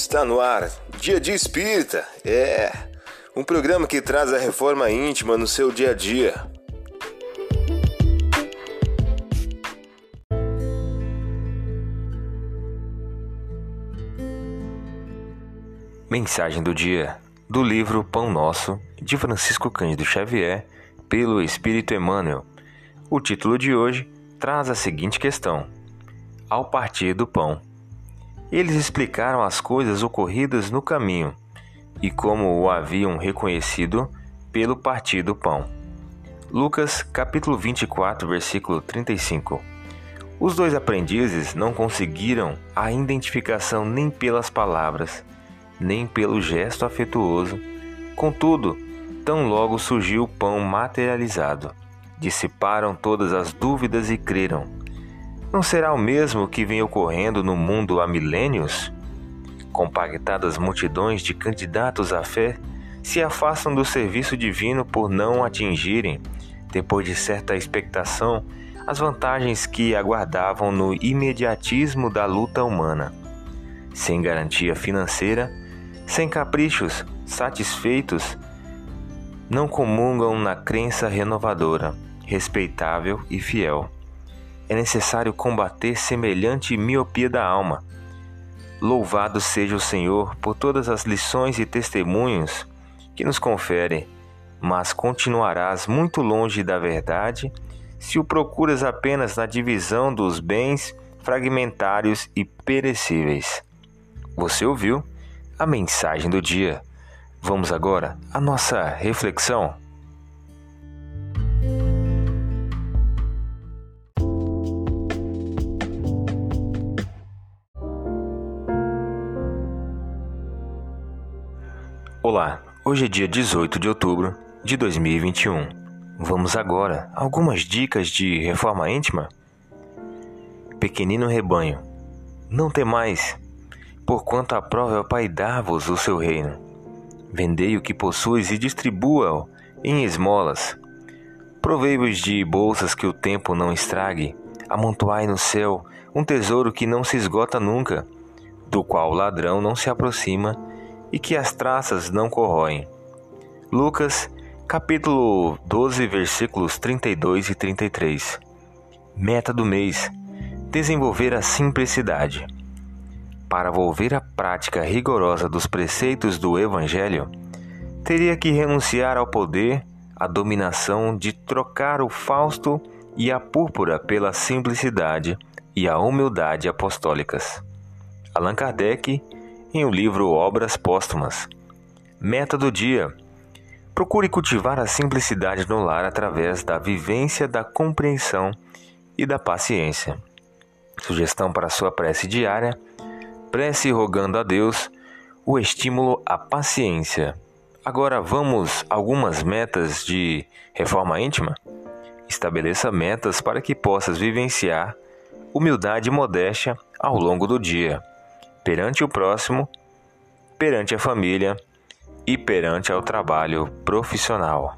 Está no ar, Dia de Espírita. É um programa que traz a reforma íntima no seu dia a dia. Mensagem do dia do livro Pão Nosso de Francisco Cândido Xavier, pelo Espírito Emmanuel. O título de hoje traz a seguinte questão: Ao partir do pão. Eles explicaram as coisas ocorridas no caminho e como o haviam reconhecido pelo partir do pão. Lucas capítulo 24, versículo 35. Os dois aprendizes não conseguiram a identificação nem pelas palavras, nem pelo gesto afetuoso. Contudo, tão logo surgiu o pão materializado, dissiparam todas as dúvidas e creram não será o mesmo que vem ocorrendo no mundo há milênios? Compactadas multidões de candidatos à fé se afastam do serviço divino por não atingirem, depois de certa expectação, as vantagens que aguardavam no imediatismo da luta humana. Sem garantia financeira, sem caprichos satisfeitos, não comungam na crença renovadora, respeitável e fiel é necessário combater semelhante miopia da alma. Louvado seja o Senhor por todas as lições e testemunhos que nos confere, mas continuarás muito longe da verdade se o procuras apenas na divisão dos bens fragmentários e perecíveis. Você ouviu a mensagem do dia. Vamos agora à nossa reflexão. Olá, hoje é dia 18 de outubro de 2021. Vamos agora a algumas dicas de reforma íntima? Pequenino rebanho, não temais, porquanto aprova o Pai dar-vos o seu reino. Vendei o que possuis e distribua-o em esmolas. Provei-vos de bolsas que o tempo não estrague, amontoai no céu um tesouro que não se esgota nunca, do qual o ladrão não se aproxima e que as traças não corroem. Lucas, capítulo 12, versículos 32 e 33. Meta do mês: desenvolver a simplicidade. Para volver à prática rigorosa dos preceitos do Evangelho, teria que renunciar ao poder, à dominação de trocar o fausto e a púrpura pela simplicidade e a humildade apostólicas. Allan Kardec em o livro Obras Póstumas. Meta do dia: procure cultivar a simplicidade no lar através da vivência da compreensão e da paciência. Sugestão para sua prece diária: prece rogando a Deus o estímulo à paciência. Agora vamos algumas metas de reforma íntima? Estabeleça metas para que possas vivenciar humildade e modéstia ao longo do dia perante o próximo, perante a família e perante ao trabalho profissional.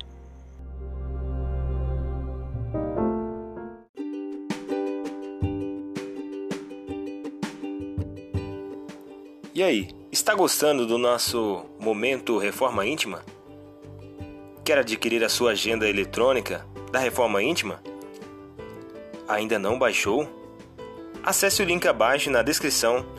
E aí, está gostando do nosso momento Reforma Íntima? Quer adquirir a sua agenda eletrônica da Reforma Íntima? Ainda não baixou? Acesse o link abaixo na descrição